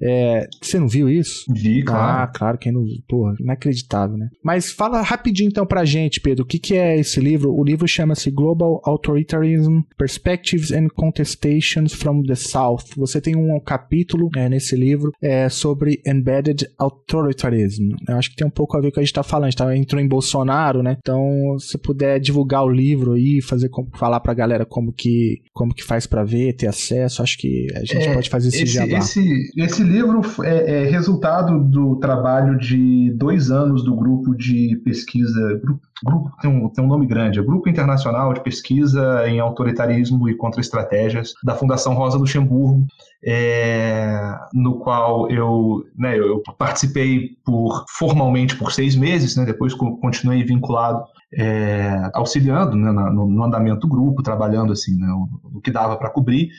é, você não viu isso? Vi, claro. Ah, claro, quem não viu, porra, inacreditável, né? Mas fala rapidinho então pra gente, Pedro, o que, que é esse livro? O livro chama-se Global Authoritarianism Perspectives and Contestations from the South. Você tem um capítulo né, nesse livro é, sobre Embedded Authoritarianism. Eu acho que tem um pouco a ver com o que a gente tá falando. A gente tá, entrou em Bolsonaro, né? Então, se puder divulgar o livro aí, fazer falar pra galera como que, como que faz para ver, ter acesso, acho que a gente é, pode fazer esse, esse jabá. Esse, esse livro é, é, resultado do trabalho de dois anos do grupo de pesquisa, grupo, grupo tem, um, tem um nome grande, é Grupo Internacional de Pesquisa em Autoritarismo e Contra-Estratégias, da Fundação Rosa Luxemburgo, é, no qual eu, né, eu participei por formalmente por seis meses, né, depois continuei vinculado é, auxiliando né, no, no, andamento do grupo, trabalhando assim, né, o, o que dava para cobrir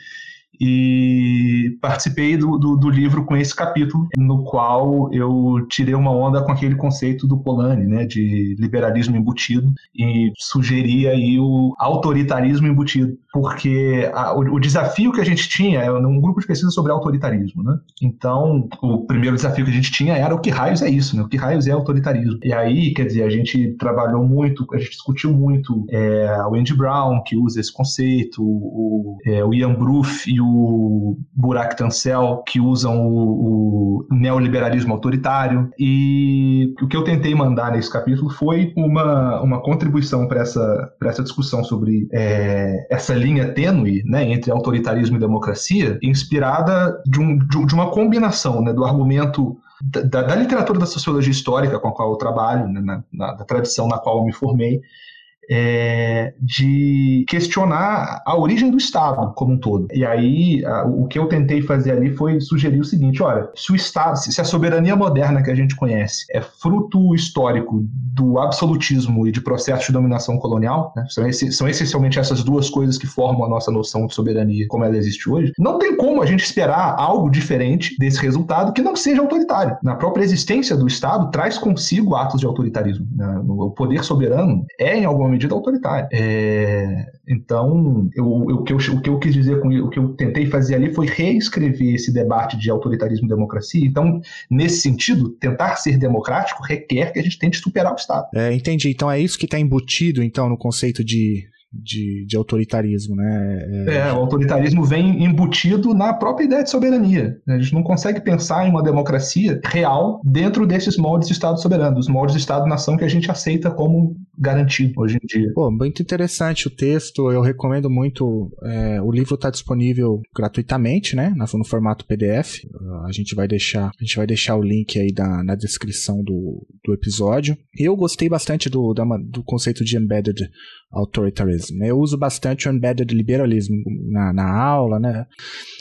e participei do, do, do, livro com esse capítulo, no qual eu tirei uma onda com aquele conceito do Polanyi, né, de liberalismo embutido, e sugeri aí o autoritarismo embutido, porque a, o, o, desafio que a gente tinha é um grupo de pesquisa sobre autoritarismo, né? Então, o primeiro desafio que a gente tinha era o que raios é isso, né? O que raios é autoritarismo? E aí, quer dizer, a gente trabalhou muito, a gente discutiu muito é, o Andy Brown, que usa esse conceito, o, é, o Ian Bruff e o o Burak Tansel, que usam o, o, neoliberalismo autoritário. E o que eu tentei mandar nesse capítulo foi uma, uma contribuição para essa, essa discussão sobre é, essa linha tênue né, entre autoritarismo e democracia, inspirada de, um, de uma combinação né, do argumento da, da, literatura da sociologia histórica com a qual eu trabalho, né, na, na, da tradição na qual eu me formei, é, de questionar a origem do Estado como um todo. E aí, a, o que eu tentei fazer ali foi sugerir o seguinte: olha, se o Estado, se a soberania moderna que a gente conhece é fruto histórico do absolutismo e de processo de dominação colonial, né, são, esse, são essencialmente essas duas coisas que formam a nossa noção de soberania como ela existe hoje, não tem como a gente esperar algo diferente desse resultado que não seja autoritário. Na própria existência do Estado traz consigo atos de autoritarismo. Né? O poder soberano é, em alguma autoritário. É... Então, eu, eu, o, que eu, o que eu quis dizer com o que eu tentei fazer ali foi reescrever esse debate de autoritarismo e democracia. Então, nesse sentido, tentar ser democrático requer que a gente tente superar o Estado. É, entendi. Então é isso que está embutido, então, no conceito de de, de autoritarismo, né? É... é... o autoritarismo vem embutido na própria ideia de soberania. A gente não consegue pensar em uma democracia real dentro desses moldes de Estado soberano, dos moldes de Estado-nação que a gente aceita como garantido hoje em dia. Pô, muito interessante o texto, eu recomendo muito. É, o livro está disponível gratuitamente, né? No formato PDF. A gente vai deixar, a gente vai deixar o link aí da, na descrição do, do episódio. Eu gostei bastante do, da, do conceito de embedded authoritarism. Eu uso bastante o embedded liberalismo na, na aula, né?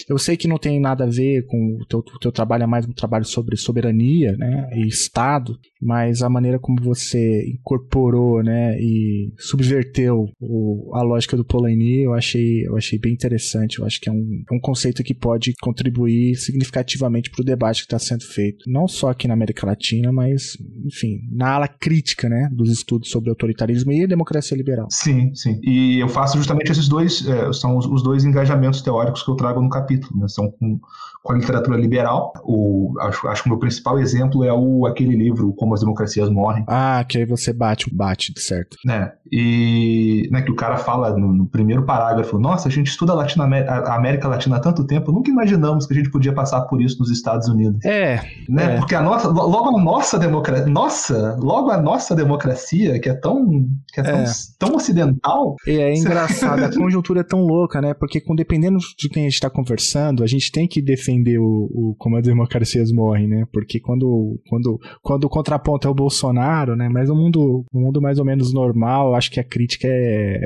Eu sei que não tem nada a ver com o teu, teu trabalho, é mais um trabalho sobre soberania, né? E Estado, mas a maneira como você incorporou, né? E subverteu o, a lógica do Polanyi, eu achei, eu achei bem interessante. Eu acho que é um, é um conceito que pode contribuir significativamente para o debate que está sendo feito, não só aqui na América Latina, mas, enfim, na ala crítica, né? Dos estudos sobre autoritarismo e democracia liberal. Sim, sim. E eu faço justamente esses dois, é, são os, os, dois engajamentos teóricos que eu trago no capítulo, né? São com, com a literatura liberal. O, acho, acho que o meu principal exemplo é o, aquele livro Como as Democracias Morrem. Ah, que aí você bate, bate, certo. Né? E né, que o cara fala no, no primeiro parágrafo, nossa, a gente estuda a, Latina, a América Latina há tanto tempo, nunca imaginamos que a gente podia passar por isso nos Estados Unidos. É. Né? É. Porque a nossa, logo a nossa democracia, nossa, logo a nossa democracia, que é tão, que é tão, é. tão ocidental. É, é engraçado, a conjuntura é tão louca, né? Porque com, dependendo de quem a gente está conversando, a gente tem que defender o, o, como as democracias morrem, né? Porque quando, quando, quando o contraponto é o Bolsonaro, né? Mas o mundo, o mundo mais ou menos normal, acho que a crítica é,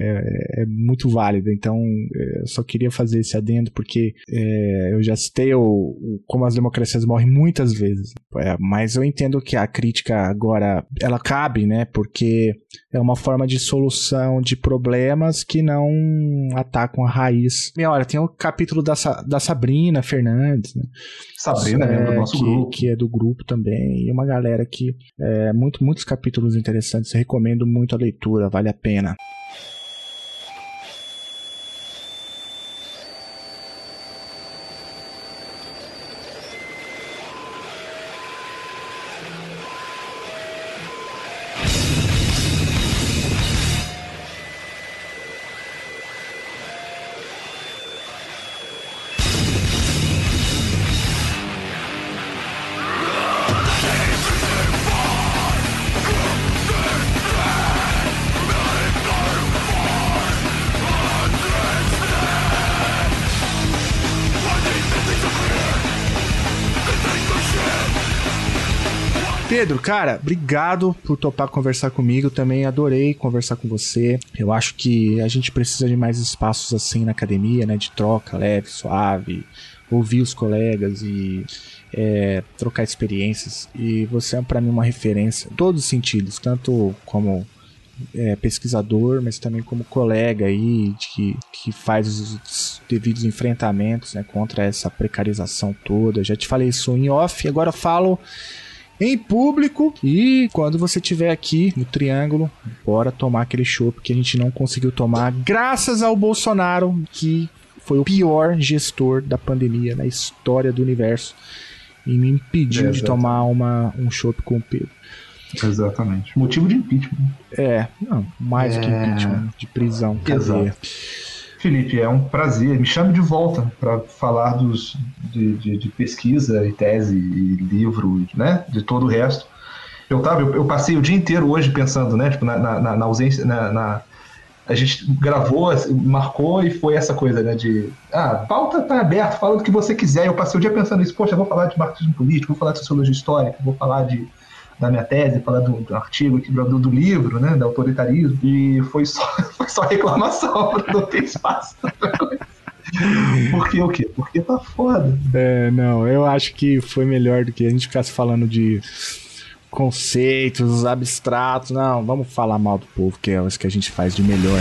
é, é muito válida. Então, é, eu só queria fazer esse adendo porque é, eu já citei o, o, como as democracias morrem muitas vezes. É, mas eu entendo que a crítica agora ela cabe, né? Porque é uma forma de solução de problemas que não atacam a raiz. E olha, tem o capítulo da, da Sabrina Fernandes, né? Sabrina é, do nosso que, grupo. Que é do grupo também. E uma galera que é, muito, muitos capítulos interessantes. Recomendo muito a leitura, vale a pena. Cara, obrigado por topar conversar comigo. Também adorei conversar com você. Eu acho que a gente precisa de mais espaços assim na academia, né? De troca leve, suave, ouvir os colegas e é, trocar experiências. E você é para mim uma referência em todos os sentidos, tanto como é, pesquisador, mas também como colega aí que, que faz os devidos enfrentamentos né, contra essa precarização toda. Já te falei isso em off, agora falo em público. E quando você estiver aqui no Triângulo, bora tomar aquele chopp que a gente não conseguiu tomar, graças ao Bolsonaro, que foi o pior gestor da pandemia na história do universo e me impediu é, de tomar uma, um chopp com o Pedro. Exatamente. Motivo de impeachment. É, não, mais é... que impeachment, de prisão, cadeia. Felipe, é um prazer. Me chame de volta para falar dos, de, de, de, pesquisa e tese e livro, né? De todo o resto. Eu, tava, eu, eu passei o dia inteiro hoje pensando, né? Tipo, na, na, na ausência, na, na, a gente gravou, marcou e foi essa coisa, né? De, ah, pauta tá aberta, fala do que você quiser. Eu passei o dia pensando isso, poxa, vou falar de marxismo político, vou falar de sociologia histórica, vou falar de da minha tese, falar do, do artigo aqui, do, do, livro, né, do autoritarismo, e foi só, foi só reclamação para não ter espaço. Por que o quê? Porque tá foda. É, não, eu acho que foi melhor do que a gente ficasse falando de conceitos abstratos. Não, vamos falar mal do povo, que é isso que a gente faz de melhor.